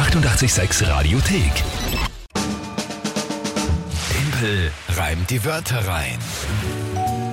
886 Radiothek. Tempel reimt die Wörter rein.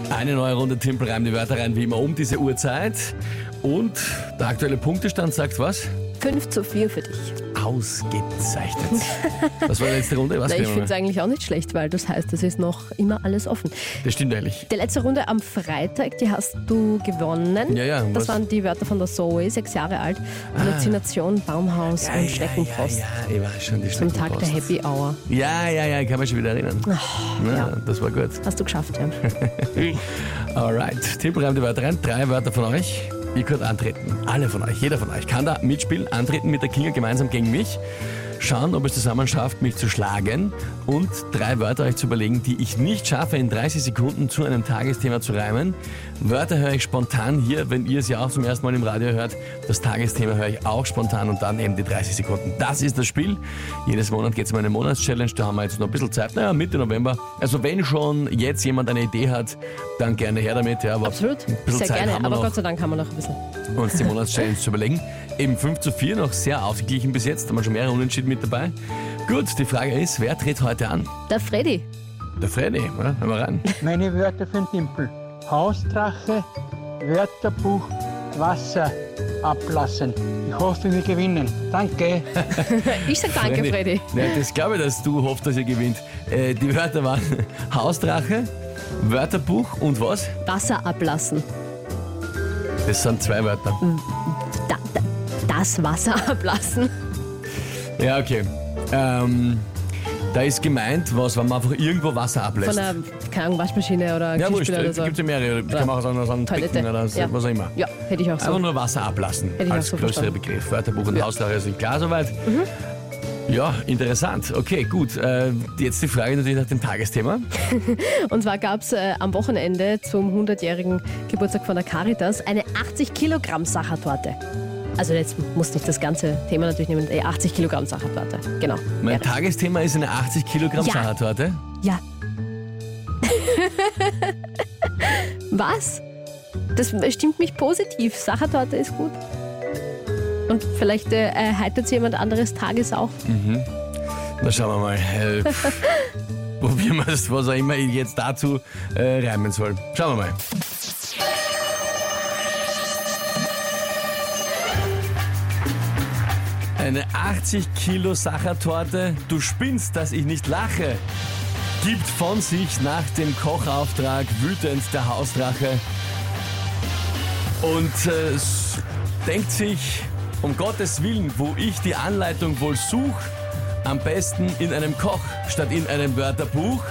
Eine neue Runde Timpel reimt die Wörter rein, wie immer um diese Uhrzeit. Und der aktuelle Punktestand sagt was? 5 zu 4 für dich. Ausgezeichnet. Was war die letzte Runde? Was Na, ich finde es eigentlich auch nicht schlecht, weil das heißt, es ist noch immer alles offen. Das stimmt ehrlich. Die letzte Runde am Freitag, die hast du gewonnen. Ja, ja, Das was? waren die Wörter von der Zoe, sechs Jahre alt. Halluzination, Baumhaus und Schneckenfrost. Ja, ja, ich weiß schon, die Zum Tag der. Happy Hour. Ja, ja, ja, ich kann mich schon wieder erinnern. ja, ja. Das war gut. Hast du geschafft, ja. Alright, Timpel reimt die Wörter rein. Drei Wörter von euch. Ihr könnt antreten. Alle von euch, jeder von euch kann da mitspielen, antreten mit der Kinga gemeinsam gegen mich. Schauen, ob es zusammen schafft, mich zu schlagen und drei Wörter euch zu überlegen, die ich nicht schaffe, in 30 Sekunden zu einem Tagesthema zu reimen. Wörter höre ich spontan hier, wenn ihr es ja auch zum ersten Mal im Radio hört. Das Tagesthema höre ich auch spontan und dann eben die 30 Sekunden. Das ist das Spiel. Jedes Monat geht es um eine Monatschallenge. Da haben wir jetzt noch ein bisschen Zeit. Naja, Mitte November. Also wenn schon jetzt jemand eine Idee hat, dann gerne her damit. Ja, aber Absolut. Sehr Zeit gerne. Aber noch Gott sei Dank haben wir noch ein bisschen. uns die Monatschallenge zu überlegen. Eben 5 zu 4, noch sehr ausgeglichen bis jetzt. Da haben wir schon mehrere Unentschieden mit dabei. Gut, die Frage ist, wer tritt heute an? Der Freddy. Der Freddy, ja, hören wir rein. Meine Wörter für den Timpel. Hausdrache, Wörterbuch, Wasser ablassen. Ich hoffe, wir gewinnen. Danke. Ich sag danke, Freddy. Ja, das glaube ich, dass du hoffst, dass ihr gewinnt. Äh, die Wörter waren Hausdrache, Wörterbuch und was? Wasser ablassen. Das sind zwei Wörter. Da, da, das Wasser ablassen. Ja, okay. Ähm, da ist gemeint, was, wenn man einfach irgendwo Wasser ablässt. Von einer, keine Ahnung, Waschmaschine oder ja, wurscht, Geschirrspüler oder es so. gibt ja mehrere. Das kann man auch sagen, so ein Toilette. Becken oder so, Ja. was auch immer. Ja, hätte ich auch Einfach so. nur Wasser ablassen Hätte ich als auch so größerer verstanden. Begriff. Wörterbuch und Ja. Mhm. Hausdrache sind klar soweit. Ja, interessant. Okay, gut. Äh, jetzt die Frage natürlich nach dem Tagesthema. Und zwar gab es äh, am Wochenende zum 100-jährigen Geburtstag von der Caritas eine 80 Kilogramm Sachertorte. Also jetzt muss nicht das ganze Thema natürlich nehmen, die 80 Kilogramm Sachertorte. Genau. Mein Ja. Tagesthema ist eine 80 Kilogramm Ja. Sachertorte. Ja. Was? Das stimmt mich positiv. Sachertorte ist gut. Und vielleicht äh, heitert jemand anderes Tages auf. Na schauen wir mal. Äh, probieren wir es, was auch immer ich jetzt dazu äh, reimen soll. Schauen wir mal. Eine 80 Kilo Sachertorte, du spinnst, dass ich nicht lache, gibt von sich nach dem Kochauftrag wütend der Hausdrache. Und äh, denkt sich, um Gottes Willen, wo ich die Anleitung wohl suche, am besten in einem Koch statt in einem Wörterbuch.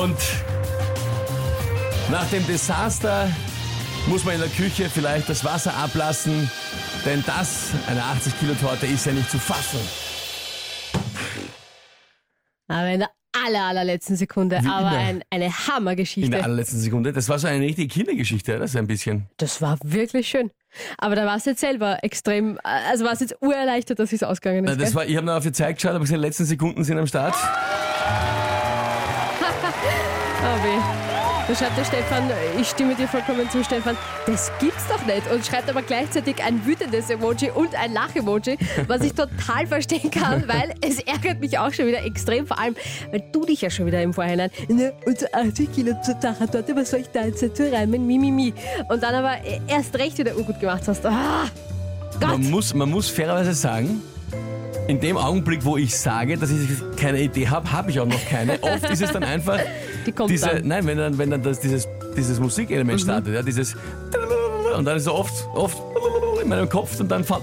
Und nach dem Desaster muss man in der Küche vielleicht das Wasser ablassen, denn das, eine 80 Kilo Torte, ist ja nicht zu fassen. Aber in der aller, allerletzten Sekunde. Wie Aber ein, eine In Hammergeschichte. der allerletzten Sekunde. Das war so eine richtige Kindergeschichte, oder? So ein bisschen. Das war wirklich schön. Aber da war es jetzt selber extrem, also war es jetzt urerleichtert, dass es ausgegangen ist. Äh, Das gell? war, ich habe noch auf die Zeit geschaut, aber die letzten Sekunden sind am Start. Oh weh. Da schreibt der Stefan, ich stimme dir vollkommen zu, Stefan, das gibt's doch nicht. Und schreibt aber gleichzeitig ein wütendes Emoji und ein Lach-Emoji, was ich total verstehen kann, weil es ärgert mich auch schon wieder extrem, vor allem, weil du dich ja schon wieder im Vorhinein, ne, und so 80 Kilo zur Sachertorte, was soll ich da jetzt dazu reimen, mi, mi, mi. Und dann aber erst recht wieder ungut gemacht hast. Ah, Gott. Man muss, man muss fairerweise sagen, in dem Augenblick, wo ich sage, dass ich keine Idee habe, habe ich auch noch keine. Oft ist es dann einfach Die kommt diese, dann. Mhm. nein, wenn dann, wenn dann das, dieses, dieses Musikelement startet, ja, dieses und dann ist so oft, oft in meinem Kopf und dann fällt,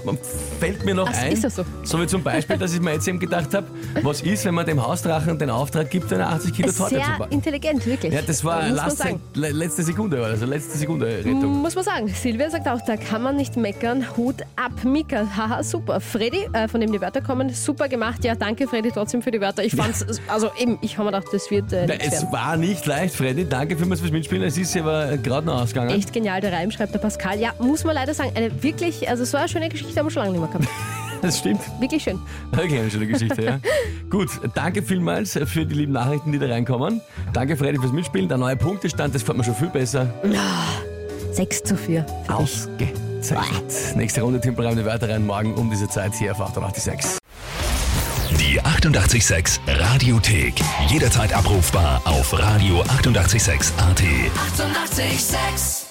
fällt mir noch Ach, ein, ist das so? so wie zum Beispiel, dass ich mir jetzt eben gedacht habe, was ist, wenn man dem Hausdrachen den Auftrag gibt, eine 80 Kilo Torte zu Sehr backen. intelligent, wirklich. Ja, das war last, letzte Sekunde, also letzte Sekunde Rettung. Muss man sagen. Silvia sagt auch, da kann man nicht meckern. Hut ab, Mika. Haha, super. Freddy, äh, von dem die Wörter kommen, super gemacht. Ja, danke Freddy trotzdem für die Wörter. Ich fand's, also eben, ich habe mir gedacht, das wird äh, Na, es werden. war nicht leicht, Freddy. Danke vielmals fürs Mitspielen. Es ist aber gerade noch ausgegangen. Echt genial, der Reim, schreibt der Pascal. Ja, muss man leider sagen, eine wirklich, also so eine schöne Geschichte haben wir schon lange nicht mehr gehabt. Das stimmt. Wirklich schön. Okay, eine schöne Geschichte, ja. Gut, danke vielmals für die lieben Nachrichten, die da reinkommen. Danke, Freddy, fürs Mitspielen. Der neue Punktestand, das fällt mir schon viel besser. 6 zu 4 für dich. Ausgezeichnet. Nächste Runde Timpelreim Wörter rein, morgen um diese Zeit hier auf 886. Die 886 Radiothek. Jederzeit abrufbar auf radio886.at. 886! 886.